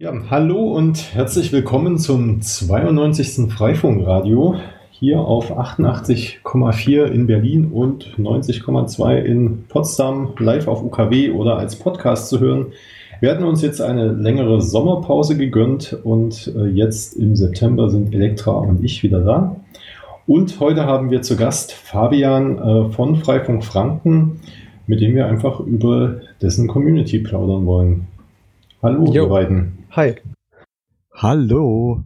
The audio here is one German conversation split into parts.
Ja, hallo und herzlich willkommen zum 92. Freifunkradio hier auf 88,4 in Berlin und 90,2 in Potsdam live auf UKW oder als Podcast zu hören. Wir hatten uns jetzt eine längere Sommerpause gegönnt und äh, jetzt im September sind Elektra und ich wieder da. Und heute haben wir zu Gast Fabian äh, von Freifunk Franken, mit dem wir einfach über dessen Community plaudern wollen. Hallo, jo. ihr beiden. Hi. Hallo.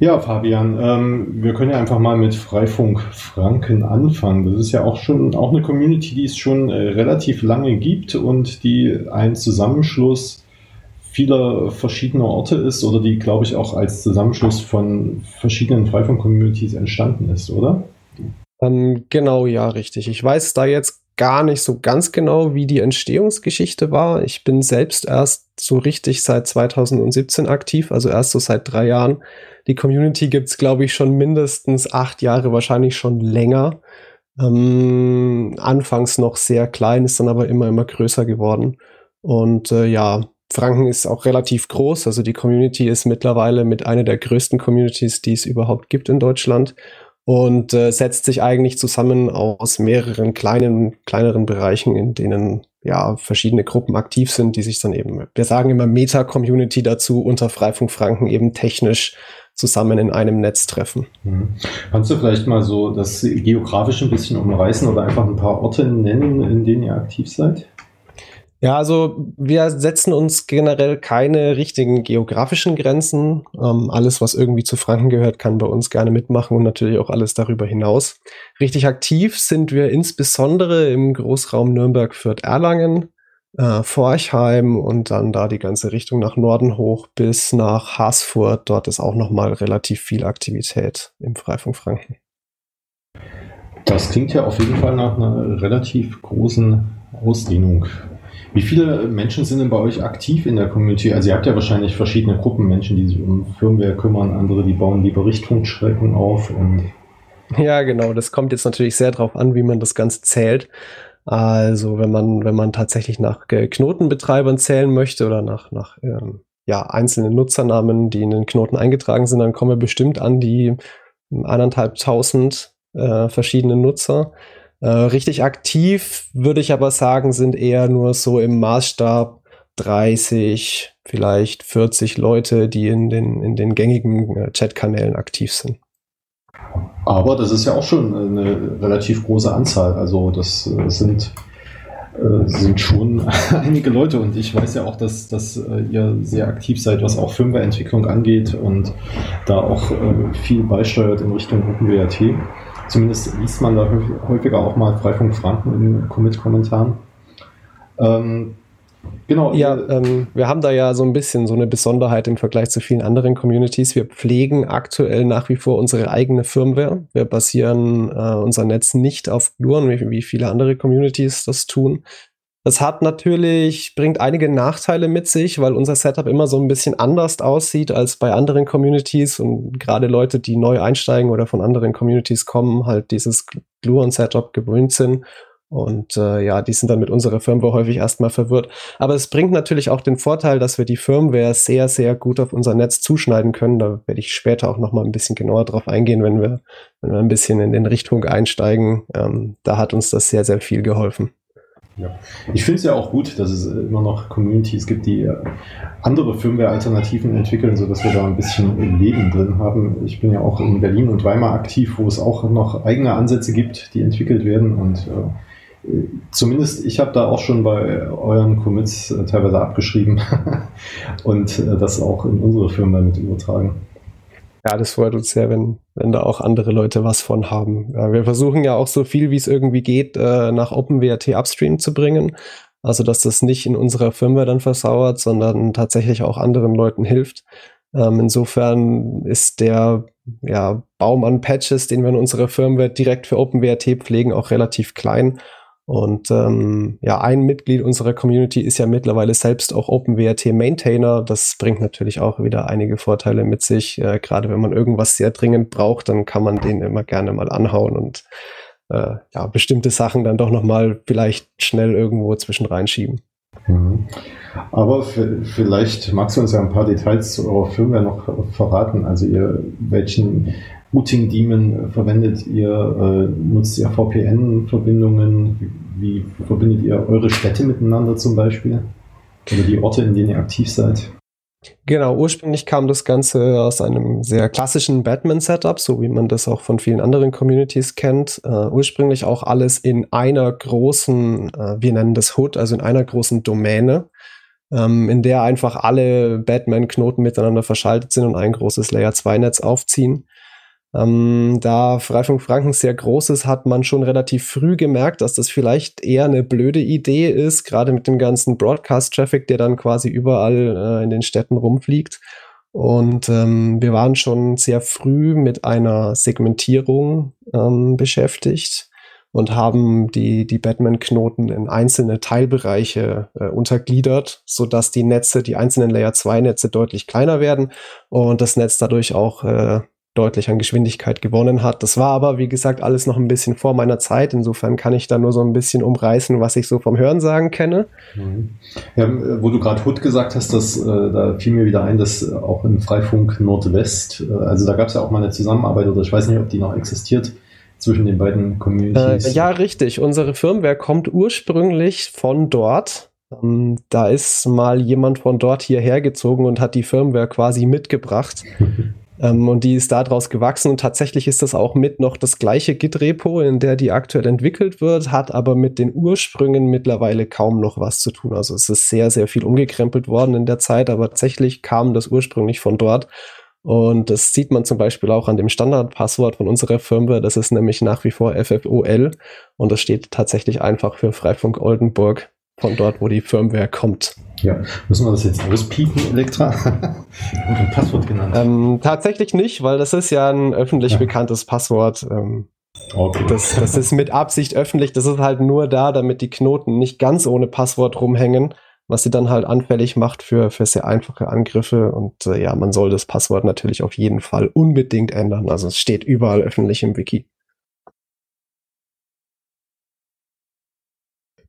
Ja, Fabian, ähm, wir können ja einfach mal mit Freifunk Franken anfangen. Das ist ja auch schon auch eine Community, die es schon äh, relativ lange gibt und die ein Zusammenschluss vieler verschiedener Orte ist oder die, glaube ich, auch als Zusammenschluss von verschiedenen Freifunk-Communities entstanden ist, oder? Ähm, genau, ja, richtig. Ich weiß da jetzt gar nicht so ganz genau, wie die Entstehungsgeschichte war. Ich bin selbst erst so richtig seit 2017 aktiv, also erst so seit drei Jahren. Die Community gibt's glaube ich, schon mindestens acht Jahre, wahrscheinlich schon länger. Ähm, anfangs noch sehr klein, ist dann aber immer, immer größer geworden. Und äh, ja, Franken ist auch relativ groß. Also die Community ist mittlerweile mit einer der größten Communities, die es überhaupt gibt in Deutschland und äh, setzt sich eigentlich zusammen aus mehreren kleinen, kleineren Bereichen, in denen ja verschiedene Gruppen aktiv sind, die sich dann eben, wir sagen immer Meta-Community dazu, unter Freifunk Franken eben technisch zusammen in einem Netz treffen. Mhm. Kannst du vielleicht mal so das geografisch ein bisschen umreißen oder einfach ein paar Orte nennen, in denen ihr aktiv seid? Ja, also wir setzen uns generell keine richtigen geografischen Grenzen. Ähm, alles, was irgendwie zu Franken gehört, kann bei uns gerne mitmachen und natürlich auch alles darüber hinaus. Richtig aktiv sind wir insbesondere im Großraum Nürnberg, Fürth, Erlangen, äh, Forchheim und dann da die ganze Richtung nach Norden hoch bis nach Haßfurt. Dort ist auch nochmal relativ viel Aktivität im Freifunk Franken. Das klingt ja auf jeden Fall nach einer relativ großen Ausdehnung. Wie viele Menschen sind denn bei euch aktiv in der Community? Also ihr habt ja wahrscheinlich verschiedene Gruppen Menschen, die sich um Firmware kümmern, andere, die bauen lieber Richtungsstrecken auf und ja, genau. Das kommt jetzt natürlich sehr darauf an, wie man das Ganze zählt. Also wenn man, wenn man tatsächlich nach Knotenbetreibern zählen möchte oder nach, nach ähm, ja, einzelnen Nutzernamen, die in den Knoten eingetragen sind, dann kommen wir bestimmt an die eineinhalbtausend äh, verschiedene Nutzer. Äh, richtig aktiv würde ich aber sagen, sind eher nur so im Maßstab 30, vielleicht 40 Leute, die in den, in den gängigen äh, Chatkanälen aktiv sind. Aber das ist ja auch schon eine relativ große Anzahl. Also das äh, sind, äh, sind schon einige Leute und ich weiß ja auch, dass, dass äh, ihr sehr aktiv seid, was auch Firmwareentwicklung angeht und da auch äh, viel beisteuert in Richtung OpenWRT. Zumindest liest man da häufiger auch mal Freifunk Franken in Commit-Kommentaren. Ähm, genau. Ja, äh, ähm, wir haben da ja so ein bisschen so eine Besonderheit im Vergleich zu vielen anderen Communities. Wir pflegen aktuell nach wie vor unsere eigene Firmware. Wir basieren äh, unser Netz nicht auf Gluon, wie, wie viele andere Communities das tun. Das hat natürlich, bringt einige Nachteile mit sich, weil unser Setup immer so ein bisschen anders aussieht als bei anderen Communities und gerade Leute, die neu einsteigen oder von anderen Communities kommen, halt dieses Gluon-Setup gewöhnt sind. Und äh, ja, die sind dann mit unserer Firmware häufig erstmal verwirrt. Aber es bringt natürlich auch den Vorteil, dass wir die Firmware sehr, sehr gut auf unser Netz zuschneiden können. Da werde ich später auch noch mal ein bisschen genauer drauf eingehen, wenn wir, wenn wir ein bisschen in den Richtung einsteigen. Ähm, da hat uns das sehr, sehr viel geholfen. Ja. Ich finde es ja auch gut, dass es immer noch Communities gibt, die äh, andere Firmware-Alternativen entwickeln, sodass wir da ein bisschen Leben drin haben. Ich bin ja auch in Berlin und Weimar aktiv, wo es auch noch eigene Ansätze gibt, die entwickelt werden. Und äh, zumindest ich habe da auch schon bei euren Commits äh, teilweise abgeschrieben und äh, das auch in unsere Firma mit übertragen. Ja, das freut uns sehr, wenn, wenn da auch andere Leute was von haben. Ja, wir versuchen ja auch so viel, wie es irgendwie geht, äh, nach OpenWrt Upstream zu bringen. Also, dass das nicht in unserer Firma dann versauert, sondern tatsächlich auch anderen Leuten hilft. Ähm, insofern ist der ja, Baum an Patches, den wir in unserer Firmware direkt für OpenWrt pflegen, auch relativ klein. Und ähm, ja, ein Mitglied unserer Community ist ja mittlerweile selbst auch OpenWrt Maintainer. Das bringt natürlich auch wieder einige Vorteile mit sich. Äh, Gerade wenn man irgendwas sehr dringend braucht, dann kann man den immer gerne mal anhauen und äh, ja, bestimmte Sachen dann doch nochmal vielleicht schnell irgendwo zwischen reinschieben. Mhm. Aber vielleicht magst du uns ja ein paar Details zu eurer Firmware noch verraten. Also ihr, welchen Routing Daemon verwendet ihr? Äh, nutzt ihr VPN-Verbindungen? Wie, wie verbindet ihr eure Städte miteinander zum Beispiel? Oder die Orte, in denen ihr aktiv seid? Genau, ursprünglich kam das Ganze aus einem sehr klassischen Batman-Setup, so wie man das auch von vielen anderen Communities kennt. Uh, ursprünglich auch alles in einer großen, uh, wir nennen das Hood, also in einer großen Domäne, um, ähm, in der einfach alle Batman-Knoten miteinander verschaltet sind und ein großes Layer-2-Netz aufziehen. Ähm, da Freifunk Franken sehr groß ist, hat man schon relativ früh gemerkt, dass das vielleicht eher eine blöde Idee ist, gerade mit dem ganzen Broadcast-Traffic, der dann quasi überall äh, in den Städten rumfliegt. Und ähm, wir waren schon sehr früh mit einer Segmentierung ähm, beschäftigt und haben die, die Batman-Knoten in einzelne Teilbereiche äh, untergliedert, sodass die Netze, die einzelnen Layer-2-Netze deutlich kleiner werden und das Netz dadurch auch äh, deutlich an Geschwindigkeit gewonnen hat. Das war aber, wie gesagt, alles noch ein bisschen vor meiner Zeit. Insofern kann ich da nur so ein bisschen umreißen, was ich so vom Hörensagen kenne. Mhm. Ja, wo du gerade Hut gesagt hast, das, äh, da fiel mir wieder ein, dass auch in Freifunk Nordwest, äh, also da gab es ja auch mal eine Zusammenarbeit oder ich weiß nicht, ob die noch existiert zwischen den beiden Communities. Äh, ja, richtig. Unsere Firmware kommt ursprünglich von dort. Ähm, da ist mal jemand von dort hierher gezogen und hat die Firmware quasi mitgebracht. Ähm, und die ist daraus gewachsen und tatsächlich ist das auch mit noch das gleiche Git-Repo, in der die aktuell entwickelt wird, hat aber mit den Ursprüngen mittlerweile kaum noch was zu tun. Also es ist sehr, sehr viel umgekrempelt worden in der Zeit, aber tatsächlich kam das ursprünglich von dort. Und das sieht man zum Beispiel auch an dem Standardpasswort von unserer Firmware. Das ist nämlich nach wie vor FFOL und das steht tatsächlich einfach für Freifunk Oldenburg von dort, wo die Firmware kommt. Ja, müssen wir das jetzt auspiepen, Elektra? Und ein Passwort genannt? Ähm, tatsächlich nicht, weil das ist ja ein öffentlich ja. bekanntes Passwort. Ähm, okay. das, das ist mit Absicht öffentlich. Das ist halt nur da, damit die Knoten nicht ganz ohne Passwort rumhängen, was sie dann halt anfällig macht für, für sehr einfache Angriffe. Und äh, ja, man soll das Passwort natürlich auf jeden Fall unbedingt ändern. Also es steht überall öffentlich im Wiki.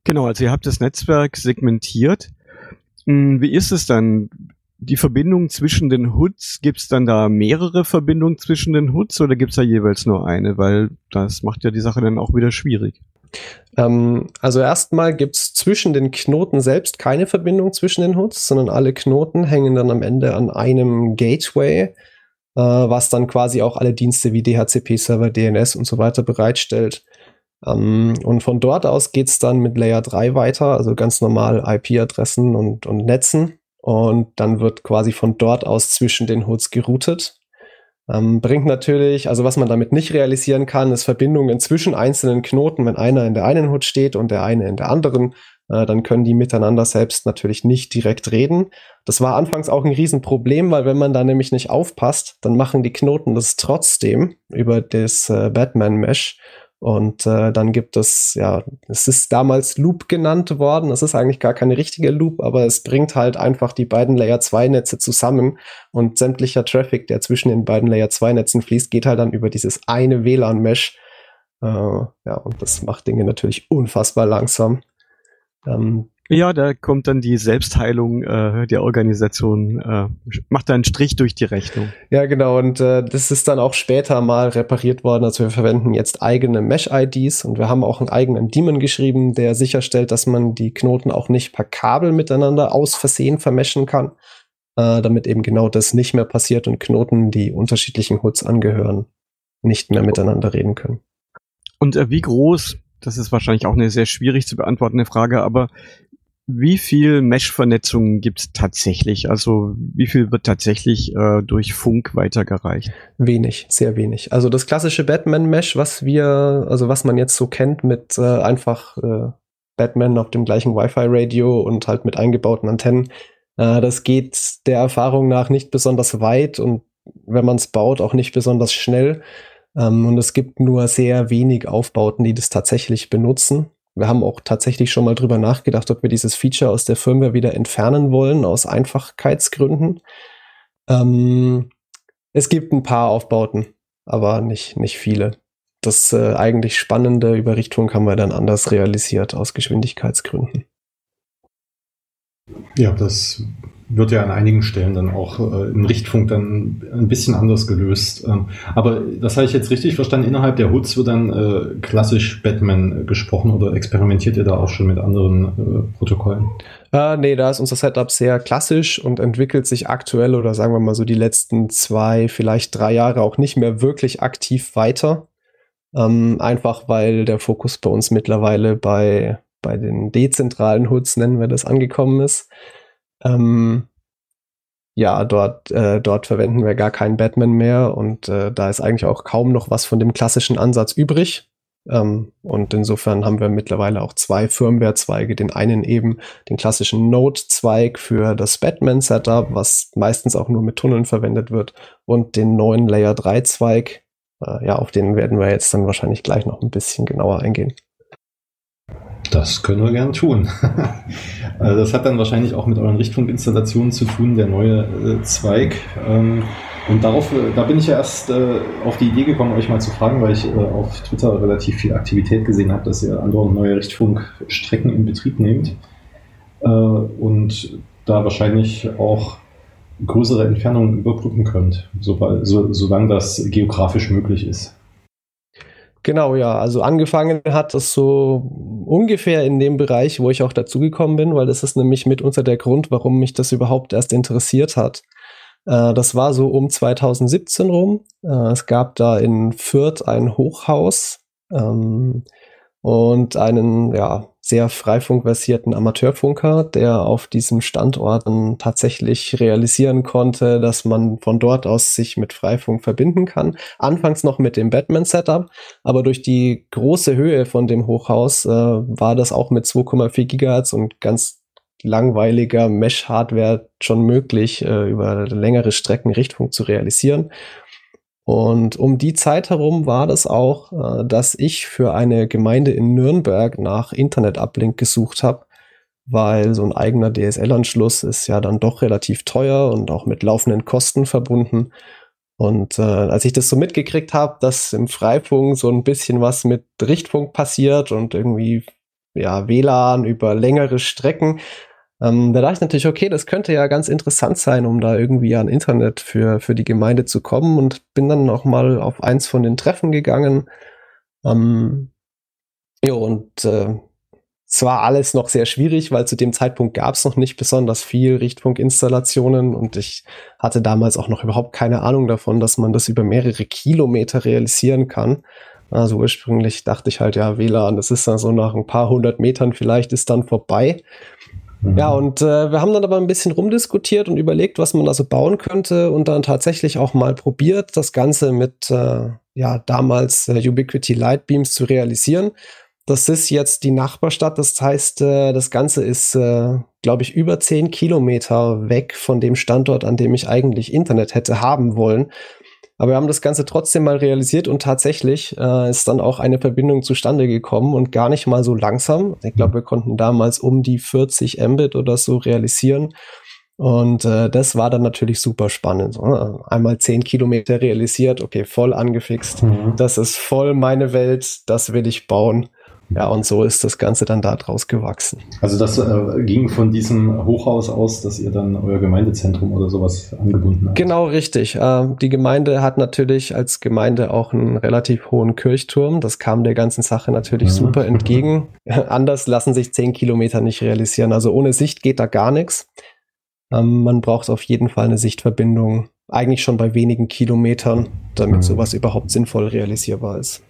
Genau, also ihr habt das Netzwerk segmentiert. Hm, wie ist es dann? Die Verbindung zwischen den Hoods, gibt es dann da mehrere Verbindungen zwischen den Hoods oder gibt es da jeweils nur eine? Weil das macht ja die Sache dann auch wieder schwierig. Ähm, also erstmal gibt es zwischen den Knoten selbst keine Verbindung zwischen den Hoods, sondern alle Knoten hängen dann am Ende an einem Gateway, äh, was dann quasi auch alle Dienste wie DHCP-Server, DNS und so weiter bereitstellt. Um, ähm, und von dort aus geht es dann mit Layer 3 weiter, also ganz normal IP-Adressen und, und Netzen. Und dann wird quasi von dort aus zwischen den Hoods geroutet. Um, ähm, bringt natürlich, also was man damit nicht realisieren kann, ist Verbindungen zwischen einzelnen Knoten. Wenn einer in der einen Hood steht und der eine in der anderen, äh, dann können die miteinander selbst natürlich nicht direkt reden. Das war anfangs auch ein Riesenproblem, weil wenn man da nämlich nicht aufpasst, dann machen die Knoten das trotzdem über das äh, Batman-Mesh und äh, dann gibt es, ja, es ist damals Loop genannt worden. Es ist eigentlich gar keine richtige Loop, aber es bringt halt einfach die beiden Layer 2 Netze zusammen und sämtlicher Traffic, der zwischen den beiden Layer 2 Netzen fließt, geht halt dann über dieses eine WLAN-Mesh. Äh, ja, und das macht Dinge natürlich unfassbar langsam. Ähm, ja, da kommt dann die Selbstheilung äh, der Organisation, äh, macht da einen Strich durch die Rechnung. Ja, genau. Und äh, das ist dann auch später mal repariert worden. Also wir verwenden jetzt eigene Mesh-IDs und wir haben auch einen eigenen Daemon geschrieben, der sicherstellt, dass man die Knoten auch nicht per Kabel miteinander aus Versehen vermeschen kann, äh, damit eben genau das nicht mehr passiert und Knoten, die unterschiedlichen Hoods angehören, nicht mehr miteinander reden können. Und äh, wie groß das ist wahrscheinlich auch eine sehr schwierig zu beantwortende Frage, aber wie viel Mesh-Vernetzung gibt es tatsächlich? Also wie viel wird tatsächlich äh, durch Funk weitergereicht? Wenig, sehr wenig. Also das klassische Batman-Mesh, was wir, also was man jetzt so kennt mit äh, einfach äh, Batman auf dem gleichen Wi-Fi-Radio und halt mit eingebauten Antennen, äh, das geht der Erfahrung nach nicht besonders weit und wenn man es baut, auch nicht besonders schnell. Ähm, und es gibt nur sehr wenig Aufbauten, die das tatsächlich benutzen. Wir haben auch tatsächlich schon mal drüber nachgedacht, ob wir dieses Feature aus der Firmware wieder entfernen wollen, aus Einfachkeitsgründen. Ähm, es gibt ein paar Aufbauten, aber nicht, nicht viele. Das äh, eigentlich spannende Überrichtung haben wir dann anders realisiert aus Geschwindigkeitsgründen. Ja, das wird ja an einigen Stellen dann auch äh, im Richtfunk dann ein bisschen anders gelöst. Ähm, aber das habe ich jetzt richtig verstanden. Innerhalb der Hoods wird dann äh, klassisch Batman gesprochen oder experimentiert ihr da auch schon mit anderen äh, Protokollen? Äh, nee, da ist unser Setup sehr klassisch und entwickelt sich aktuell oder sagen wir mal so die letzten zwei, vielleicht drei Jahre auch nicht mehr wirklich aktiv weiter. Ähm, einfach weil der Fokus bei uns mittlerweile bei, bei den dezentralen Hoods, nennen wir das, angekommen ist. Ähm, ja, dort, äh, dort verwenden wir gar keinen Batman mehr und äh, da ist eigentlich auch kaum noch was von dem klassischen Ansatz übrig. Ähm, und insofern haben wir mittlerweile auch zwei Firmware-Zweige. Den einen eben den klassischen Node-Zweig für das Batman-Setup, was meistens auch nur mit Tunneln verwendet wird, und den neuen Layer 3-Zweig. Äh, ja, auf den werden wir jetzt dann wahrscheinlich gleich noch ein bisschen genauer eingehen. Das können wir gern tun. Also das hat dann wahrscheinlich auch mit euren Richtfunkinstallationen zu tun, der neue äh, Zweig. Ähm, und darauf, äh, da bin ich ja erst äh, auf die Idee gekommen, euch mal zu fragen, weil ich äh, auf Twitter relativ viel Aktivität gesehen habe, dass ihr andere neue Richtfunkstrecken in Betrieb nehmt. Äh, und da wahrscheinlich auch größere Entfernungen überbrücken könnt, so, so, solange das geografisch möglich ist. Genau, ja. Also angefangen hat es so ungefähr in dem Bereich, wo ich auch dazugekommen bin, weil das ist nämlich mitunter der Grund, warum mich das überhaupt erst interessiert hat. Äh, das war so um 2017 rum. Äh, es gab da in Fürth ein Hochhaus ähm, und einen, ja, sehr freifunkversierten Amateurfunker, der auf diesem Standort tatsächlich realisieren konnte, dass man von dort aus sich mit Freifunk verbinden kann. Anfangs noch mit dem Batman-Setup, aber durch die große Höhe von dem Hochhaus äh, war das auch mit 2,4 Gigahertz und ganz langweiliger Mesh-Hardware schon möglich, äh, über längere Strecken Richtfunk zu realisieren. Und um die Zeit herum war das auch, äh, dass ich für eine Gemeinde in Nürnberg nach Internet-Uplink gesucht habe, weil so ein eigener DSL-Anschluss ist ja dann doch relativ teuer und auch mit laufenden Kosten verbunden. Und äh, als ich das so mitgekriegt habe, dass im Freifunk so ein bisschen was mit Richtfunk passiert und irgendwie ja WLAN über längere Strecken, ähm, da dachte ich natürlich, okay, das könnte ja ganz interessant sein, um da irgendwie an Internet für, für die Gemeinde zu kommen und bin dann auch mal auf eins von den Treffen gegangen. Ähm, ja, und äh, es war alles noch sehr schwierig, weil zu dem Zeitpunkt gab es noch nicht besonders viel Richtfunkinstallationen und ich hatte damals auch noch überhaupt keine Ahnung davon, dass man das über mehrere Kilometer realisieren kann. Also ursprünglich dachte ich halt, ja, WLAN, das ist dann so nach ein paar hundert Metern vielleicht ist dann vorbei. Ja, mhm. und äh, wir haben dann aber ein bisschen rumdiskutiert und überlegt, was man da so bauen könnte und dann tatsächlich auch mal probiert, das Ganze mit äh, ja damals äh, Ubiquity Lightbeams zu realisieren. Das ist jetzt die Nachbarstadt, das heißt, äh, das Ganze ist, äh, glaube ich, über zehn Kilometer weg von dem Standort, an dem ich eigentlich Internet hätte haben wollen. Aber wir haben das Ganze trotzdem mal realisiert und tatsächlich äh, ist dann auch eine Verbindung zustande gekommen und gar nicht mal so langsam. Ich glaube, wir konnten damals um die 40 Mbit oder so realisieren. Und äh, das war dann natürlich super spannend. Einmal 10 Kilometer realisiert, okay, voll angefixt. Mhm. Das ist voll meine Welt, das will ich bauen. Ja, und so ist das Ganze dann da draus gewachsen. Also das äh, ging von diesem Hochhaus aus, dass ihr dann euer Gemeindezentrum oder sowas angebunden habt? Genau, richtig. Äh, die Gemeinde hat natürlich als Gemeinde auch einen relativ hohen Kirchturm. Das kam der ganzen Sache natürlich mhm. super entgegen. Anders lassen sich zehn Kilometer nicht realisieren. Also ohne Sicht geht da gar nichts. Ähm, man braucht auf jeden Fall eine Sichtverbindung, eigentlich schon bei wenigen Kilometern, damit mhm. sowas überhaupt sinnvoll realisierbar ist.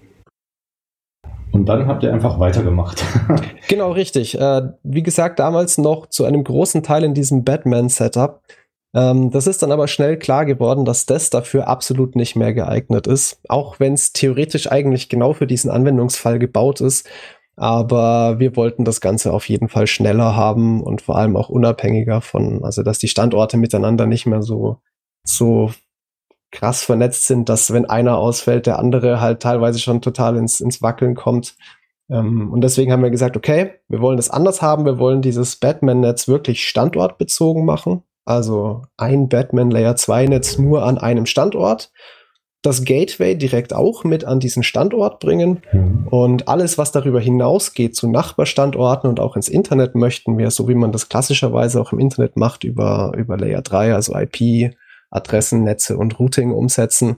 Und dann habt ihr einfach weitergemacht. genau, richtig. Äh, wie gesagt, damals noch zu einem großen Teil in diesem Batman-Setup. Ähm, das ist dann aber schnell klar geworden, dass das dafür absolut nicht mehr geeignet ist. Auch wenn es theoretisch eigentlich genau für diesen Anwendungsfall gebaut ist. Aber wir wollten das Ganze auf jeden Fall schneller haben und vor allem auch unabhängiger von, also dass die Standorte miteinander nicht mehr so, so krass vernetzt sind, dass wenn einer ausfällt, der andere halt teilweise schon total ins, ins Wackeln kommt. Ähm, und deswegen haben wir gesagt, okay, wir wollen das anders haben. Wir wollen dieses Batman-Netz wirklich standortbezogen machen. Also ein Batman Layer 2 Netz nur an einem Standort. das Gateway direkt auch mit an diesen Standort bringen. Mhm. Und alles, was darüber hinausgeht zu Nachbarstandorten und auch ins Internet möchten wir, so wie man das klassischerweise auch im Internet macht, über, über Layer 3, also IP, Adressen, Netze und Routing umsetzen.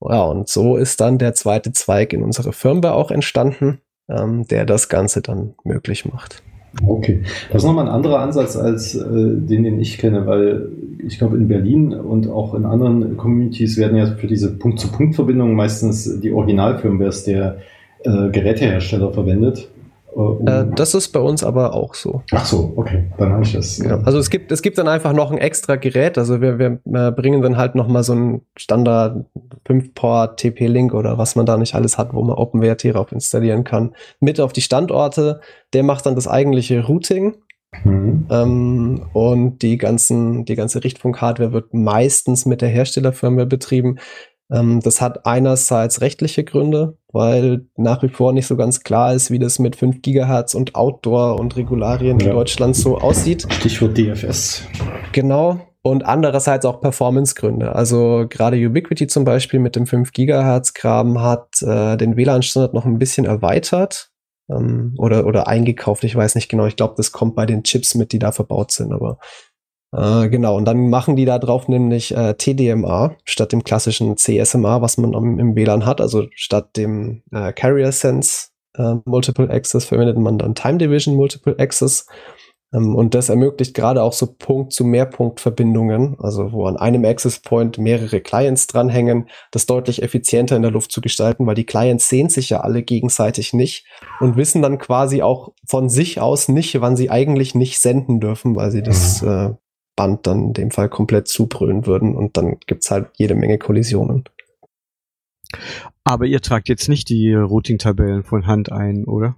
Ja, und so ist dann der zweite Zweig in unserer Firmware auch entstanden, ähm, der das Ganze dann möglich macht. Okay, das ist nochmal ein anderer Ansatz als äh, den, den ich kenne, weil ich glaube in Berlin und auch in anderen Communities werden ja für diese Punkt-zu-Punkt-Verbindungen meistens die Originalfirmwares der äh, Gerätehersteller verwendet. Äh, das ist bei uns aber auch so. Ach so, okay, dann habe ich das. Ja. Also es gibt, es gibt dann einfach noch ein extra Gerät. Also wir, wir äh, bringen dann halt noch mal so ein Standard 5-Port TP-Link oder was man da nicht alles hat, wo man OpenWrt drauf installieren kann, mit auf die Standorte. Der macht dann das eigentliche Routing. Mhm. Ähm, und die ganzen, die ganze Richtfunk-Hardware wird meistens mit der Herstellerfirma betrieben. Ähm, das hat einerseits rechtliche Gründe, weil nach wie vor nicht so ganz klar ist, wie das mit 5 Gigahertz und Outdoor und Regularien ja. in Deutschland so aussieht. Stichwort DFS. Genau. Und andererseits auch Performance-Gründe. Also gerade Ubiquity zum Beispiel mit dem 5 Gigahertz Graben hat äh, den WLAN-Standard noch ein bisschen erweitert ähm, oder, oder eingekauft. Ich weiß nicht genau. Ich glaube, das kommt bei den Chips mit, die da verbaut sind. Aber äh, genau, und dann machen die da drauf nämlich äh, TDMA statt dem klassischen CSMA, was man im, im WLAN hat. Also statt dem äh, Carrier Sense äh, Multiple Access verwendet man dann Time Division Multiple Access. Ähm, und das ermöglicht gerade auch so Punkt zu Mehrpunktverbindungen, also wo an einem Access Point mehrere Clients dranhängen, das deutlich effizienter in der Luft zu gestalten, weil die Clients sehen sich ja alle gegenseitig nicht und wissen dann quasi auch von sich aus nicht, wann sie eigentlich nicht senden dürfen, weil sie das mhm. äh, Band dann in dem Fall komplett zubrüllen würden und dann gibt es halt jede Menge Kollisionen. Aber ihr tragt jetzt nicht die Routing-Tabellen von Hand ein, oder?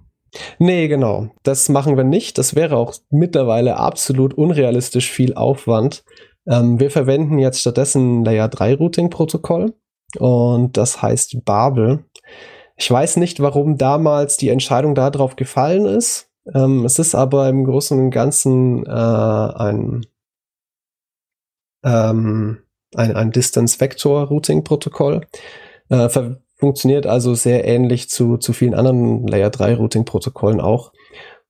Nee, genau. Das machen wir nicht. Das wäre auch mittlerweile absolut unrealistisch viel Aufwand. Ähm, wir verwenden jetzt stattdessen Layer 3 Routing-Protokoll und das heißt Babel. Ich weiß nicht, warum damals die Entscheidung darauf gefallen ist. Ähm, es ist aber im Großen und Ganzen äh, ein ähm, ein, ein Distance Vector Routing Protokoll. Äh, funktioniert also sehr ähnlich zu, zu vielen anderen Layer 3 Routing Protokollen auch.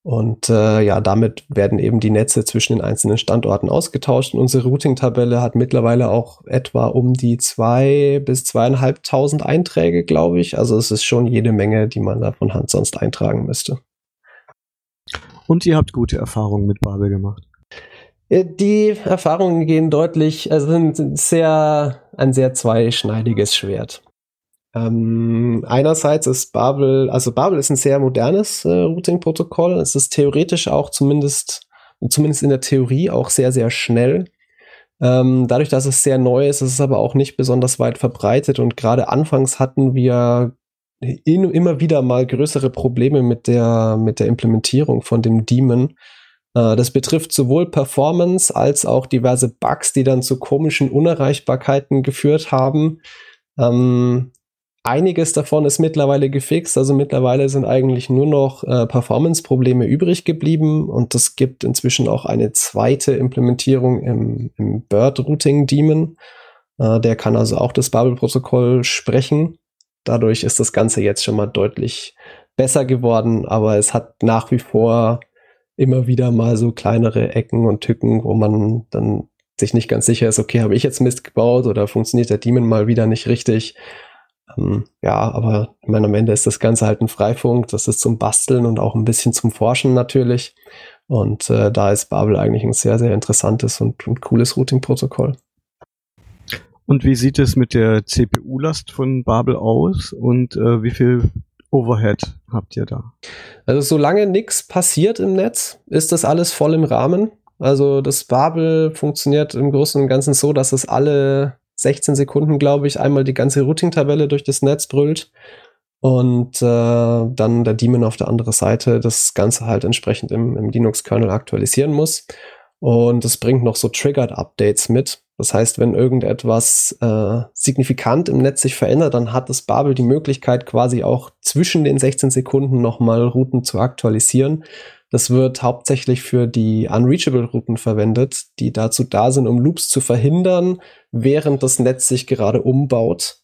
Und äh, ja, damit werden eben die Netze zwischen den einzelnen Standorten ausgetauscht. Und unsere Routing-Tabelle hat mittlerweile auch etwa um die zwei bis zweieinhalbtausend Einträge, glaube ich. Also es ist schon jede Menge, die man da von Hand sonst eintragen müsste. Und ihr habt gute Erfahrungen mit Babel gemacht. Äh, die Erfahrungen gehen deutlich, also sind sehr, ein sehr zweischneidiges Schwert. Ähm, einerseits ist Babel, also Babel ist ein sehr modernes äh, Routing-Protokoll. Es ist theoretisch auch zumindest, zumindest in der Theorie auch sehr, sehr schnell. Ähm, dadurch, dass es sehr neu ist, ist es aber auch nicht besonders weit verbreitet und gerade anfangs hatten wir in, immer wieder mal größere Probleme mit der, mit der Implementierung von dem Daemon. Äh, das betrifft sowohl Performance als auch diverse Bugs, die dann zu komischen Unerreichbarkeiten geführt haben. Ähm, einiges davon ist mittlerweile gefixt, also mittlerweile sind eigentlich nur noch äh, Performance-Probleme übrig geblieben und es gibt inzwischen auch eine zweite Implementierung im, im Bird-Routing-Daemon. Äh, der kann also auch das Babel-Protokoll sprechen. Dadurch ist das Ganze jetzt schon mal deutlich besser geworden, aber es hat nach wie vor immer wieder mal so kleinere Ecken und Tücken, wo man dann sich nicht ganz sicher ist, okay, habe ich jetzt Mist gebaut oder funktioniert der Demon mal wieder nicht richtig? Ähm, ja, aber ich meine, am Ende ist das Ganze halt ein Freifunk, das ist zum Basteln und auch ein bisschen zum Forschen natürlich. Und äh, da ist Babel eigentlich ein sehr, sehr interessantes und, und cooles Routing-Protokoll. Und wie sieht es mit der CPU-Last von Babel aus und äh, wie viel Overhead habt ihr da? Also solange nichts passiert im Netz, ist das alles voll im Rahmen. Also das Babel funktioniert im Großen und Ganzen so, dass es alle 16 Sekunden, glaube ich, einmal die ganze Routing-Tabelle durch das Netz brüllt und äh, dann der Daemon auf der anderen Seite das Ganze halt entsprechend im, im Linux-Kernel aktualisieren muss. Und es bringt noch so Triggered-Updates mit. Das heißt, wenn irgendetwas äh, signifikant im Netz sich verändert, dann hat das Babel die Möglichkeit, quasi auch zwischen den 16 Sekunden nochmal Routen zu aktualisieren. Das wird hauptsächlich für die Unreachable-Routen verwendet, die dazu da sind, um Loops zu verhindern, während das Netz sich gerade umbaut.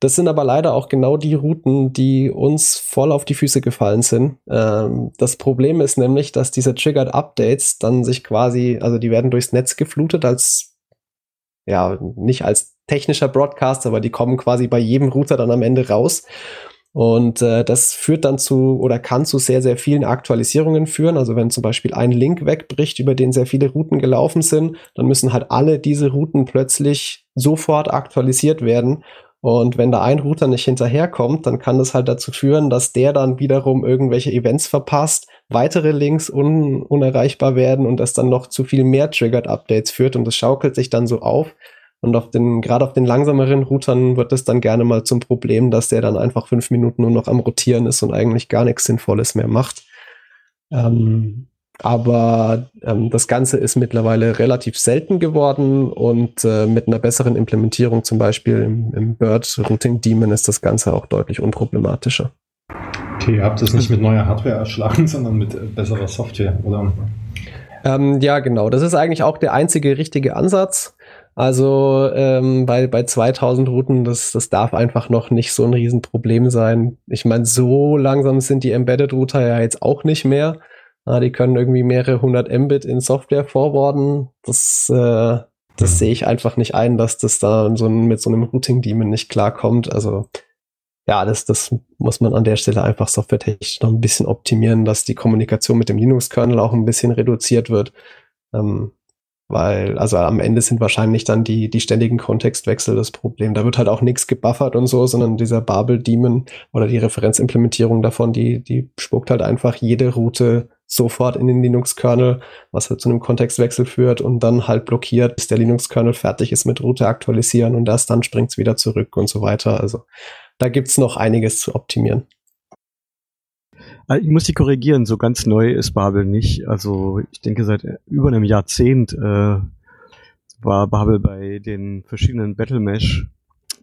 Das sind aber leider auch genau die Routen, die uns voll auf die Füße gefallen sind. Ähm, das Problem ist nämlich, dass diese Triggered Updates dann sich quasi, also die werden durchs Netz geflutet als, ja, nicht als technischer Broadcast, aber die kommen quasi bei jedem Router dann am Ende raus. Und äh, das führt dann zu oder kann zu sehr, sehr vielen Aktualisierungen führen. Also wenn zum Beispiel ein Link wegbricht, über den sehr viele Routen gelaufen sind, dann müssen halt alle diese Routen plötzlich sofort aktualisiert werden. Und wenn da ein Router nicht hinterherkommt, dann kann das halt dazu führen, dass der dann wiederum irgendwelche Events verpasst, weitere Links un unerreichbar werden und das dann noch zu viel mehr Triggered Updates führt und das schaukelt sich dann so auf. Und auf den, gerade auf den langsameren Routern wird es dann gerne mal zum Problem, dass der dann einfach fünf Minuten nur noch am Rotieren ist und eigentlich gar nichts Sinnvolles mehr macht. Ähm, aber ähm, das Ganze ist mittlerweile relativ selten geworden und äh, mit einer besseren Implementierung, zum Beispiel im, im Bird Routing Daemon, ist das Ganze auch deutlich unproblematischer. Okay, ihr habt es nicht mit neuer Hardware erschlagen, sondern mit äh, besserer Software, oder? Ähm, ja, genau. Das ist eigentlich auch der einzige richtige Ansatz. Also ähm, bei, bei 2000 Routen, das, das darf einfach noch nicht so ein Riesenproblem sein. Ich meine, so langsam sind die Embedded-Router ja jetzt auch nicht mehr. Ja, die können irgendwie mehrere hundert Mbit in Software forwarden. Das, äh, das mhm. sehe ich einfach nicht ein, dass das da so ein, mit so einem Routing-Daemon nicht klarkommt. Also ja, das, das muss man an der Stelle einfach softwaretechnisch noch ein bisschen optimieren, dass die Kommunikation mit dem Linux-Kernel auch ein bisschen reduziert wird. Ähm, weil, also am Ende sind wahrscheinlich dann die, die ständigen Kontextwechsel das Problem. Da wird halt auch nichts gebuffert und so, sondern dieser Babel-Daemon oder die Referenzimplementierung davon, die, die spuckt halt einfach jede Route sofort in den Linux-Kernel, was halt zu einem Kontextwechsel führt und dann halt blockiert, bis der Linux-Kernel fertig ist mit Route aktualisieren und erst dann springt es wieder zurück und so weiter. Also da gibt's noch einiges zu optimieren. Ah, ich muss Sie korrigieren, so ganz neu ist Babel nicht. Also ich denke, seit über einem Jahrzehnt äh, war Babel bei den verschiedenen Battle Mesh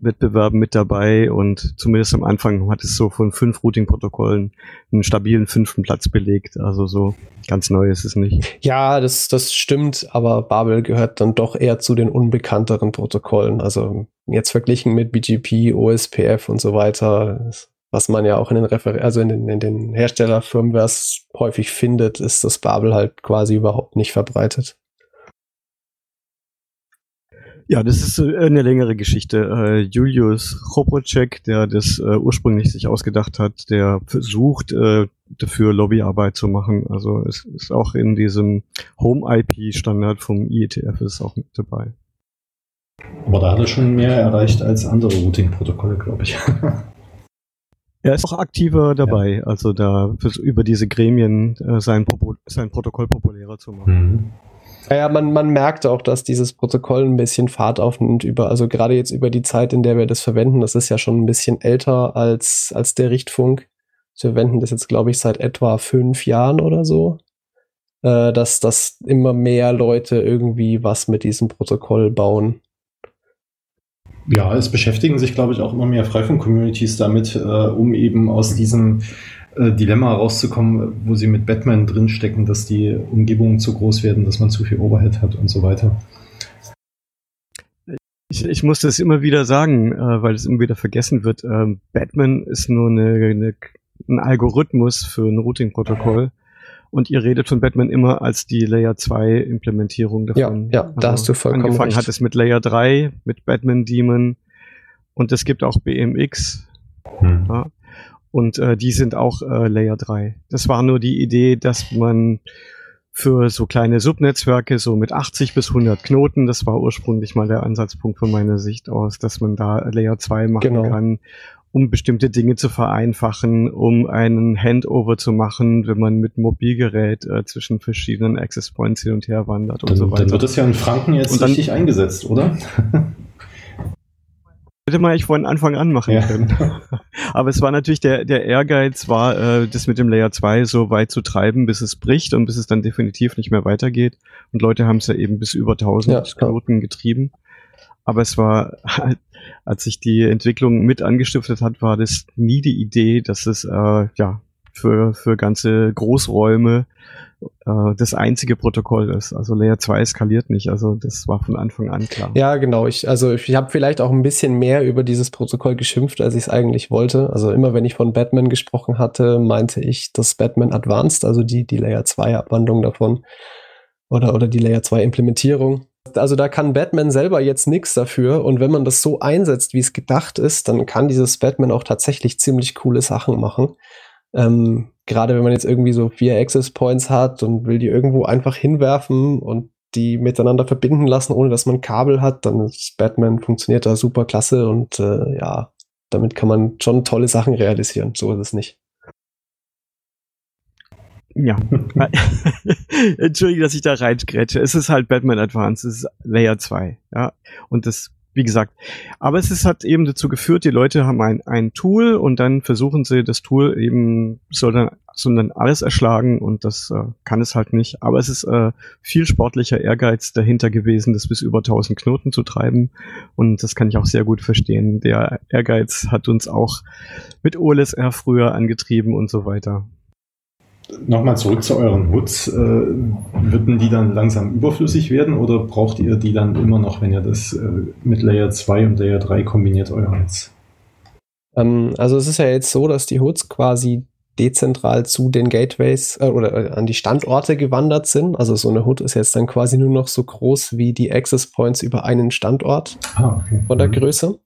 Wettbewerben mit dabei und zumindest am Anfang hat es so von fünf Routing-Protokollen einen stabilen fünften Platz belegt. Also so ganz neu ist es nicht. Ja, das, das stimmt, aber Babel gehört dann doch eher zu den unbekannteren Protokollen. Also jetzt verglichen mit BGP, OSPF und so weiter was man ja auch in den Refer also in den, in den Herstellerfirmwares häufig findet, ist das Babel halt quasi überhaupt nicht verbreitet. Ja, das ist äh, eine längere Geschichte. Äh, Julius Chopocek, der das äh, ursprünglich sich ausgedacht hat, der versucht, dafür Lobbyarbeit zu machen. Also es ist auch in diesem Home-IP-Standard vom IETF ist auch mit dabei. Aber da hat er schon mehr erreicht als andere Routing-Protokolle, glaube ich. Er ist auch aktiver dabei, ja. also da über diese Gremien äh, sein, sein Protokoll populärer zu machen. Mhm. Ja, man, man merkt auch, dass dieses Protokoll ein bisschen Fahrt aufnimmt über, also gerade jetzt über die Zeit, in der wir das verwenden, das ist ja schon ein bisschen älter als, als der Richtfunk. Wir verwenden das jetzt, glaube ich, seit etwa fünf Jahren oder so. Äh, dass, dass immer mehr Leute irgendwie was mit diesem Protokoll bauen. Ja, es beschäftigen sich, glaube ich, auch immer mehr Freifunk-Communities damit, äh, um eben aus diesem äh, Dilemma rauszukommen, wo sie mit Batman drinstecken, dass die Umgebungen zu groß werden, dass man zu viel Overhead hat und so weiter. Ich, ich muss das immer wieder sagen, äh, weil es immer wieder vergessen wird. Ähm, Batman ist nur eine, eine, ein Algorithmus für ein Routing-Protokoll. Und ihr redet von Batman immer als die Layer 2 Implementierung davon. Ja, ja da hast du vollkommen Angefangen recht. hat es mit Layer 3, mit Batman Demon. Und es gibt auch BMX. Hm. Ja. Und äh, die sind auch äh, Layer 3. Das war nur die Idee, dass man für so kleine Subnetzwerke, so mit 80 bis 100 Knoten, das war ursprünglich mal der Ansatzpunkt von meiner Sicht aus, dass man da Layer 2 machen genau. kann um bestimmte Dinge zu vereinfachen, um einen Handover zu machen, wenn man mit Mobilgerät äh, zwischen verschiedenen Access Points hin und her wandert und so weiter. Dann wird das ja in Franken jetzt dann, richtig eingesetzt, oder? Hätte man eigentlich von Anfang an machen ja. können. Aber es war natürlich der, der Ehrgeiz war, äh, das mit dem Layer 2 so weit zu treiben, bis es bricht und bis es dann definitiv nicht mehr weitergeht. Und Leute haben es ja eben bis über 1000 ja, Knoten getrieben. Aber es war halt, als sich die Entwicklung mit angestiftet hat, war das nie die Idee, dass es äh, ja für, für ganze Großräume äh, das einzige Protokoll ist. Also Layer 2 skaliert nicht. Also das war von Anfang an klar. Ja, genau. Ich, also ich habe vielleicht auch ein bisschen mehr über dieses Protokoll geschimpft, als ich es eigentlich wollte. Also immer wenn ich von Batman gesprochen hatte, meinte ich das Batman Advanced, also die, die Layer 2 Abwandlung davon oder, oder die Layer 2 Implementierung. Also da kann Batman selber jetzt nichts dafür. Und wenn man das so einsetzt, wie es gedacht ist, dann kann dieses Batman auch tatsächlich ziemlich coole Sachen machen. Ähm, Gerade wenn man jetzt irgendwie so vier Access Points hat und will die irgendwo einfach hinwerfen und die miteinander verbinden lassen, ohne dass man Kabel hat, dann ist Batman funktioniert da super klasse und äh, ja, damit kann man schon tolle Sachen realisieren. So ist es nicht. Ja. Entschuldige, dass ich da reingrätsche. Es ist halt Batman Advance, es ist Layer 2, ja. Und das wie gesagt. Aber es ist, hat eben dazu geführt, die Leute haben ein, ein Tool und dann versuchen sie, das Tool eben soll dann, soll dann alles erschlagen und das äh, kann es halt nicht. Aber es ist äh, viel sportlicher Ehrgeiz dahinter gewesen, das bis über 1000 Knoten zu treiben und das kann ich auch sehr gut verstehen. Der Ehrgeiz hat uns auch mit OLSR früher angetrieben und so weiter. Nochmal zurück zu euren Hoods. Äh, würden die dann langsam überflüssig werden oder braucht ihr die dann immer noch, wenn ihr das äh, mit Layer 2 und Layer 3 kombiniert, euer Netz? Ähm, also es ist ja jetzt so, dass die Hoods quasi dezentral zu den Gateways äh, oder äh, an die Standorte gewandert sind. Also so eine Hood ist jetzt dann quasi nur noch so groß wie die Access Points über einen Standort ah, okay. von der mhm. Größe.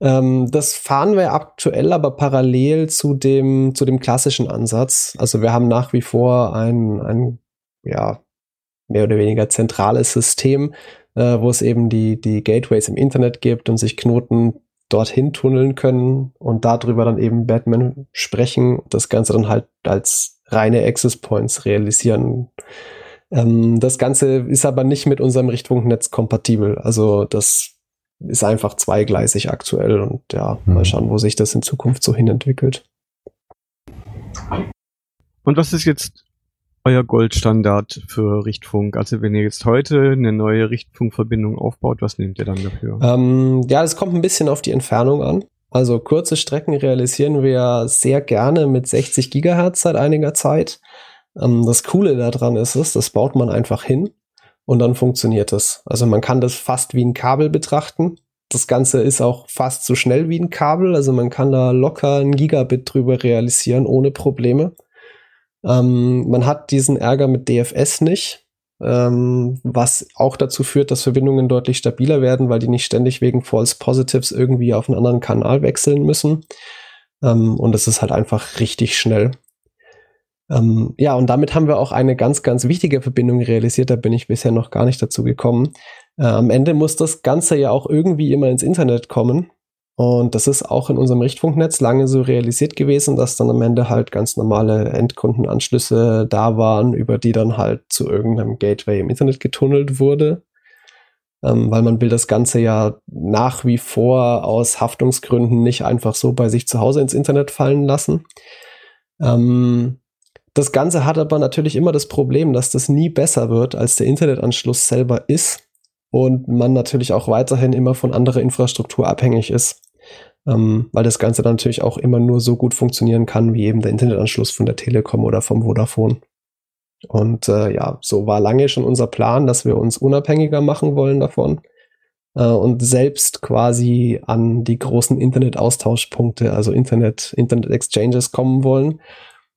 Ähm, das fahren wir aktuell aber parallel zu dem, zu dem klassischen Ansatz. Also wir haben nach wie vor ein, ein ja, mehr oder weniger zentrales System, äh, wo es eben die, die Gateways im Internet gibt und sich Knoten dorthin tunneln können und darüber dann eben Batman sprechen, das Ganze dann halt als reine Access Points realisieren. Ähm, das Ganze ist aber nicht mit unserem Richtfunknetz kompatibel. Also das ist einfach zweigleisig aktuell und ja, mhm. mal schauen, wo sich das in Zukunft so hin entwickelt. Und was ist jetzt euer Goldstandard für Richtfunk? Also wenn ihr jetzt heute eine neue Richtfunkverbindung aufbaut, was nehmt ihr dann dafür? Ähm, ja, es kommt ein bisschen auf die Entfernung an. Also kurze Strecken realisieren wir sehr gerne mit 60 Gigahertz seit einiger Zeit. Ähm, das Coole daran ist es, das baut man einfach hin und dann funktioniert es. Also man kann das fast wie ein Kabel betrachten. Das Ganze ist auch fast so schnell wie ein Kabel, also man kann da locker ein Gigabit drüber realisieren ohne Probleme. Ähm, man hat diesen Ärger mit DFS nicht, ähm, was auch dazu führt, dass Verbindungen deutlich stabiler werden, weil die nicht ständig wegen False Positives irgendwie auf einen anderen Kanal wechseln müssen. Ähm, und es ist halt einfach richtig schnell. Ähm, ja, und damit haben wir auch eine ganz, ganz wichtige Verbindung realisiert. Da bin ich bisher noch gar nicht dazu gekommen. Äh, am Ende muss das Ganze ja auch irgendwie immer ins Internet kommen. Und das ist auch in unserem Richtfunknetz lange so realisiert gewesen, dass dann am Ende halt ganz normale Endkundenanschlüsse da waren, über die dann halt zu irgendeinem Gateway im Internet getunnelt wurde. Ähm, weil man will das Ganze ja nach wie vor aus Haftungsgründen nicht einfach so bei sich zu Hause ins Internet fallen lassen. Ähm, das Ganze hat aber natürlich immer das Problem, dass das nie besser wird, als der Internetanschluss selber ist und man natürlich auch weiterhin immer von anderer Infrastruktur abhängig ist, ähm, weil das Ganze dann natürlich auch immer nur so gut funktionieren kann, wie eben der Internetanschluss von der Telekom oder vom Vodafone. Und äh, ja, so war lange schon unser Plan, dass wir uns unabhängiger machen wollen davon äh, und selbst quasi an die großen Internet-Austauschpunkte, also Internet, Internet-Exchanges kommen wollen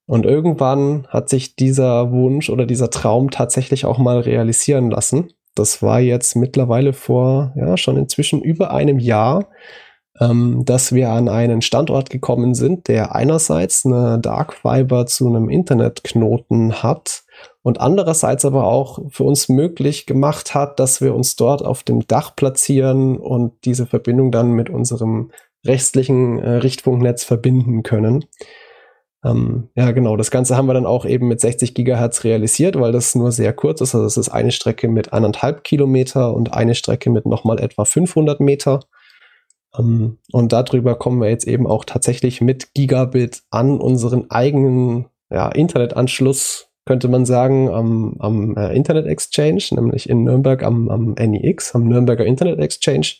und irgendwann hat sich dieser Wunsch oder dieser Traum tatsächlich auch mal realisieren lassen. Das war jetzt mittlerweile vor, ja, schon inzwischen über einem Jahr, ähm, dass wir an einen Standort gekommen sind, der einerseits eine Dark Fiber zu einem Internetknoten hat und andererseits aber auch für uns möglich gemacht hat, dass wir uns dort auf dem Dach platzieren und diese Verbindung dann mit unserem restlichen äh, Richtfunknetz verbinden können. Ähm, ja, genau. Das Ganze haben wir dann auch eben mit 60 Gigahertz realisiert, weil das nur sehr kurz ist. Also es ist eine Strecke mit eineinhalb Kilometer und eine Strecke mit nochmal etwa 500 Meter. Ähm, und darüber kommen wir jetzt eben auch tatsächlich mit Gigabit an unseren eigenen ja, Internetanschluss, könnte man sagen, am, am äh, Internet Exchange, nämlich in Nürnberg am, am NIX, am Nürnberger Internet Exchange.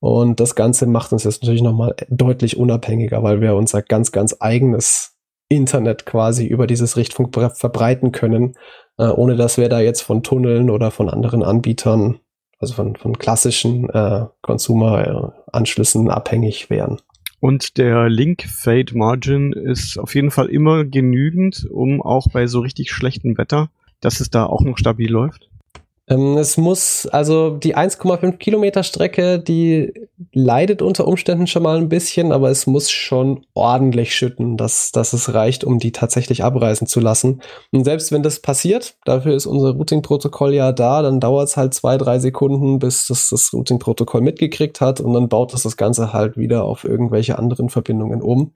Und das Ganze macht uns jetzt natürlich nochmal deutlich unabhängiger, weil wir unser ganz, ganz eigenes Internet quasi über dieses Richtfunk verbreiten können, äh, ohne dass wir da jetzt von Tunneln oder von anderen Anbietern, also von, von klassischen äh, Consumer-Anschlüssen abhängig wären. Und der Link Fade Margin ist auf jeden Fall immer genügend, um auch bei so richtig schlechtem Wetter, dass es da auch noch stabil läuft. Ähm, es muss, also die 1,5 Kilometer Strecke, die leidet unter Umständen schon mal ein bisschen, aber es muss schon ordentlich schütten, dass, dass es reicht, um die tatsächlich abreißen zu lassen. Und selbst wenn das passiert, dafür ist unser Routing-Protokoll ja da, dann dauert es halt zwei, drei Sekunden, bis das, das Routing-Protokoll mitgekriegt hat und dann baut das das Ganze halt wieder auf irgendwelche anderen Verbindungen um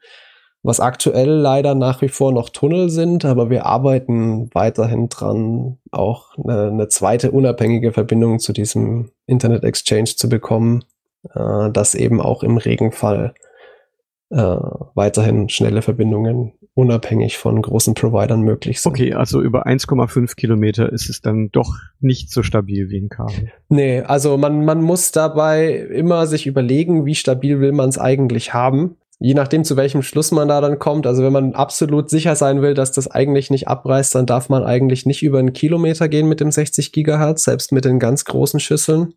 was aktuell leider nach wie vor noch Tunnel sind, aber wir arbeiten weiterhin dran, auch eine, eine zweite unabhängige Verbindung zu diesem Internet Exchange zu bekommen, äh, dass eben auch im Regenfall äh, weiterhin schnelle Verbindungen unabhängig von großen Providern möglich sind. Okay, also über 1,5 Kilometer ist es dann doch nicht so stabil wie ein Kabel. Nee, also man, man muss dabei immer sich überlegen, wie stabil will man es eigentlich haben je nachdem, zu welchem Schluss man da dann kommt, also wenn man absolut sicher sein will, dass das eigentlich nicht abreißt, dann darf man eigentlich nicht über einen Kilometer gehen mit dem 60 Gigahertz, selbst mit den ganz großen Schüsseln.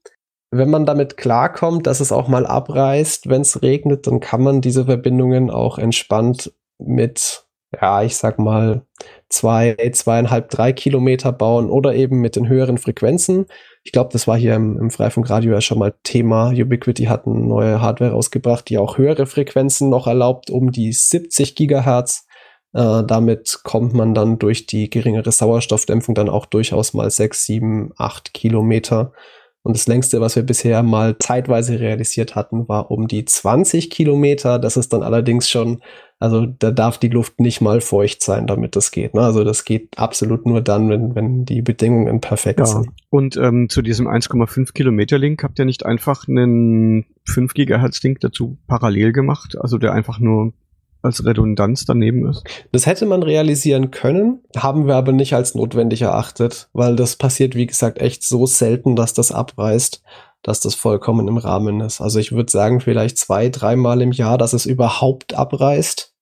Wenn man damit klarkommt, dass es auch mal abreißt, wenn es regnet, dann kann man diese Verbindungen auch entspannt mit, ja, ich sag mal, zwei, zweieinhalb, drei Kilometer bauen oder eben mit den höheren Frequenzen. Ich glaube, das war hier im, im Freifunkradio ja schon mal Thema. Ubiquity hat eine neue Hardware rausgebracht, die auch höhere Frequenzen noch erlaubt, um die 70 Gigahertz. Äh, damit kommt man dann durch die geringere Sauerstoffdämpfung dann auch durchaus mal 6, 7, 8 Kilometer. Und das längste, was wir bisher mal zeitweise realisiert hatten, war um die 20 Kilometer. Das ist dann allerdings schon also da darf die Luft nicht mal feucht sein, damit das geht. Ne? Also das geht absolut nur dann, wenn, wenn die Bedingungen perfekt ja. sind. Und ähm, zu diesem 1,5 Kilometer Link habt ihr nicht einfach einen 5 Gigahertz Link dazu parallel gemacht, also der einfach nur als Redundanz daneben ist? Das hätte man realisieren können, haben wir aber nicht als notwendig erachtet, weil das passiert, wie gesagt, echt so selten, dass das abreißt dass das vollkommen im Rahmen ist. Also ich würde sagen, vielleicht zwei, dreimal im Jahr, dass es überhaupt abreißt.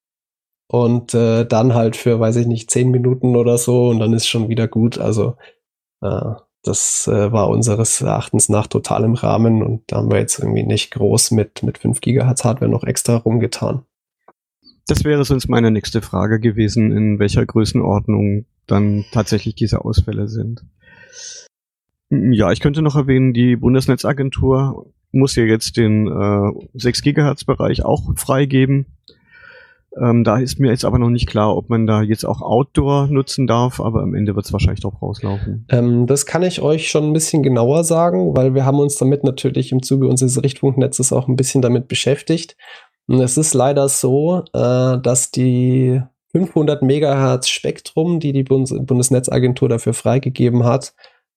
Und äh, dann halt für, weiß ich nicht, zehn Minuten oder so und dann ist schon wieder gut. Also äh, das äh, war unseres Erachtens nach total im Rahmen und da haben wir jetzt irgendwie nicht groß mit, mit 5 Gigahertz Hardware noch extra rumgetan. Das wäre sonst meine nächste Frage gewesen, in welcher Größenordnung dann tatsächlich diese Ausfälle sind. Ja, ich könnte noch erwähnen, die Bundesnetzagentur muss ja jetzt den äh, 6 Gigahertz Bereich auch freigeben. Ähm, da ist mir jetzt aber noch nicht klar, ob man da jetzt auch Outdoor nutzen darf, aber am Ende wird es wahrscheinlich drauf rauslaufen. Ähm, das kann ich euch schon ein bisschen genauer sagen, weil wir haben uns damit natürlich im Zuge unseres Richtfunknetzes auch ein bisschen damit beschäftigt. Und es ist leider so, äh, dass die 500 Megahertz Spektrum, die die Bundes Bundesnetzagentur dafür freigegeben hat,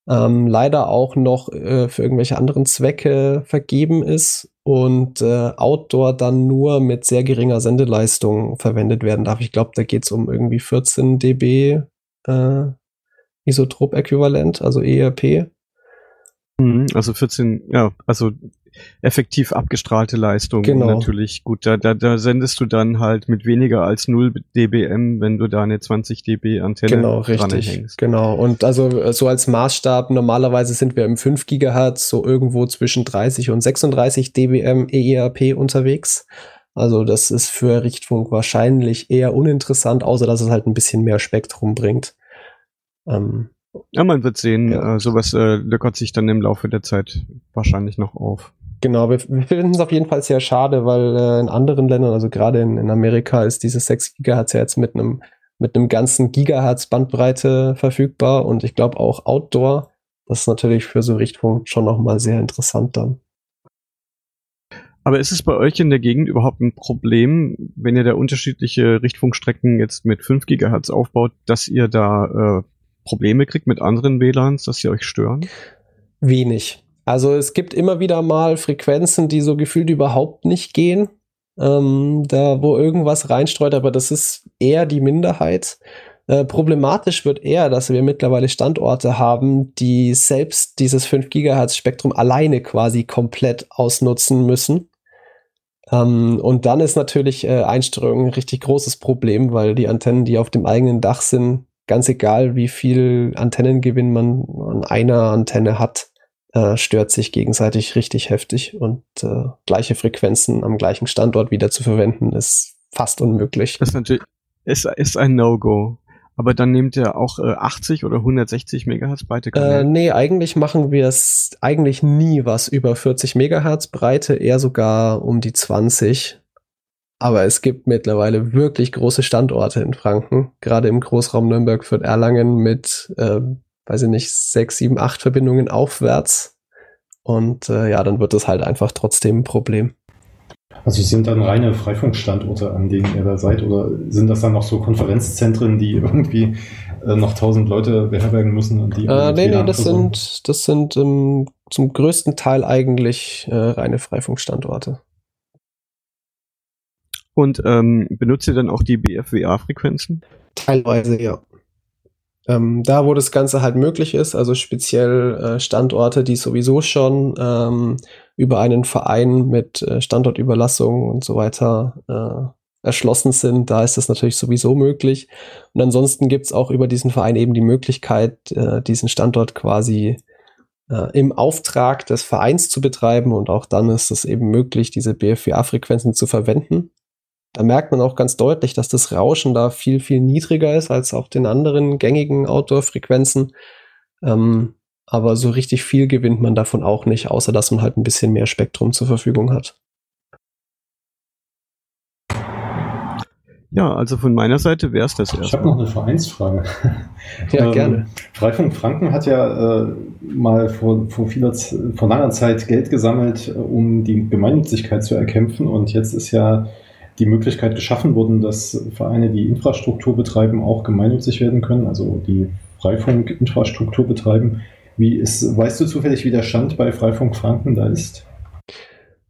ähm, leider auch noch äh, für irgendwelche anderen Zwecke vergeben ist und äh, Outdoor dann nur mit sehr geringer Sendeleistung verwendet werden darf. Ich glaube, da geht es um irgendwie 14 dB äh, Isotrop-Äquivalent, also ERP. Mhm, also 14, ja, also effektiv abgestrahlte Leistung. Genau. natürlich gut, da, da, da sendest du dann halt mit weniger als 0 dBm, wenn du da eine 20 dB Antenne genau, richtig, hängst. Genau, und also äh, so als Maßstab, normalerweise sind wir im 5 Gigahertz so irgendwo zwischen 30 und 36 dBm EERP unterwegs. Also das ist für Richtfunk wahrscheinlich eher uninteressant, außer dass es halt ein bisschen mehr Spektrum bringt. Ähm, ja, man wird sehen, ja. äh, sowas äh, lockert sich dann im Laufe der Zeit wahrscheinlich noch auf. Genau, wir, wir finden es auf jeden Fall sehr schade, weil äh, in anderen Ländern, also gerade in, in Amerika, ist dieses 6 Gigahertz ja jetzt mit einem mit einem ganzen Gigahertz Bandbreite verfügbar und ich glaube auch Outdoor. Das ist natürlich für so Richtfunk schon nochmal sehr interessant dann. Aber ist es bei euch in der Gegend überhaupt ein Problem, wenn ihr da unterschiedliche Richtfunkstrecken jetzt mit 5 Gigahertz aufbaut, dass ihr da äh, Probleme kriegt mit anderen WLANs, dass sie euch stören? Wenig. Also es gibt immer wieder mal Frequenzen, die so gefühlt überhaupt nicht gehen, ähm, da wo irgendwas reinstreut, aber das ist eher die Minderheit. Äh, problematisch wird eher, dass wir mittlerweile Standorte haben, die selbst dieses 5 Gigahertz Spektrum alleine quasi komplett ausnutzen müssen. Ähm, und dann ist natürlich äh, Einstreuung ein richtig großes Problem, weil die Antennen, die auf dem eigenen Dach sind, ganz egal, wie viel Antennengewinn man an einer Antenne hat, äh, stört sich gegenseitig richtig heftig und äh, gleiche Frequenzen am gleichen Standort wieder zu verwenden, ist fast unmöglich. Das ist natürlich ist, ist ein No-Go. Aber dann nehmt ihr auch äh, 80 oder 160 Megahertz Breite? Äh, nee, eigentlich machen wir es eigentlich nie was über 40 Megahertz Breite, eher sogar um die 20. Aber es gibt mittlerweile wirklich große Standorte in Franken, gerade im Großraum Nürnberg für Erlangen mit, äh, weiß ich nicht, 6, 7, 8 Verbindungen aufwärts. Und äh, ja, dann wird es halt einfach trotzdem ein Problem. Also sind dann reine Freifunkstandorte, an denen ihr da seid, oder sind das dann noch so Konferenzzentren, die irgendwie äh, noch tausend Leute beherbergen müssen? Und die äh, nee, nee, das sind, das sind ähm, zum größten Teil eigentlich äh, reine Freifunkstandorte. Und ähm, benutzt ihr dann auch die BFWA-Frequenzen? Teilweise, ja. Ähm, da, wo das Ganze halt möglich ist, also speziell äh, Standorte, die sowieso schon ähm, über einen Verein mit äh, Standortüberlassung und so weiter äh, erschlossen sind, da ist das natürlich sowieso möglich. Und ansonsten gibt's auch über diesen Verein eben die Möglichkeit, äh, diesen Standort quasi äh, im Auftrag des Vereins zu betreiben und auch dann ist es eben möglich, diese BFWA-Frequenzen zu verwenden. Da merkt man auch ganz deutlich, dass das Rauschen da viel, viel niedriger ist als auf den anderen gängigen Outdoor-Frequenzen. Ähm, aber so richtig viel gewinnt man davon auch nicht, außer dass man halt ein bisschen mehr Spektrum zur Verfügung hat. Ja, also von meiner Seite wäre es das erst. Ich habe noch eine Vereinsfrage. Ja, ähm, gerne. Freifunk Franken hat ja äh, mal vor, vor, vieler, vor langer Zeit Geld gesammelt, um die Gemeinnützigkeit zu erkämpfen. Und jetzt ist ja die Möglichkeit geschaffen worden, dass Vereine, die Infrastruktur betreiben, auch gemeinnützig werden können, also die Freifunkinfrastruktur betreiben. Wie ist, weißt du zufällig, wie der Stand bei Freifunk Franken da ist?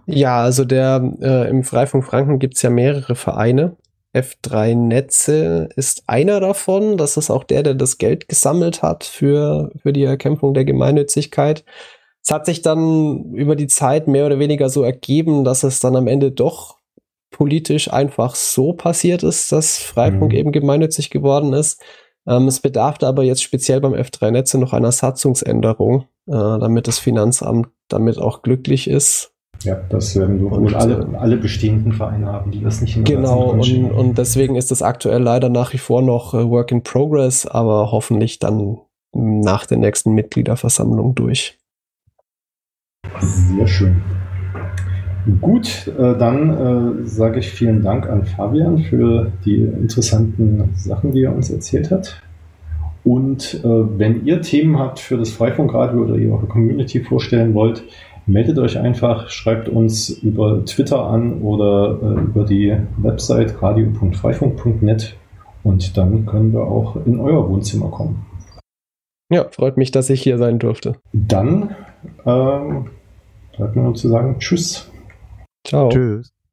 Ja, also der äh, im Freifunk Franken gibt es ja mehrere Vereine. F3 Netze ist einer davon. Das ist auch der, der das Geld gesammelt hat für, für die Erkämpfung der Gemeinnützigkeit. Es hat sich dann über die Zeit mehr oder weniger so ergeben, dass es dann am Ende doch politisch einfach so passiert ist, dass Freifunk mhm. eben gemeinnützig geworden ist. Ähm, es bedarf aber jetzt speziell beim F3-Netze noch einer Satzungsänderung, äh, damit das Finanzamt damit auch glücklich ist. Ja, das werden wir und, alle, äh, alle bestehenden Vereine haben, die das nicht in Genau, und, und deswegen ist das aktuell leider nach wie vor noch äh, Work in Progress, aber hoffentlich dann nach der nächsten Mitgliederversammlung durch. Sehr schön. Gut, äh, dann äh, sage ich vielen Dank an Fabian für die interessanten Sachen, die er uns erzählt hat. Und äh, wenn ihr Themen habt für das Freifunkradio oder ihr eure Community vorstellen wollt, meldet euch einfach, schreibt uns über Twitter an oder äh, über die Website radio.freifunk.net und dann können wir auch in euer Wohnzimmer kommen. Ja, freut mich, dass ich hier sein durfte. Dann ähm, bleibt mir nur zu sagen Tschüss. Ciao. Tschüss.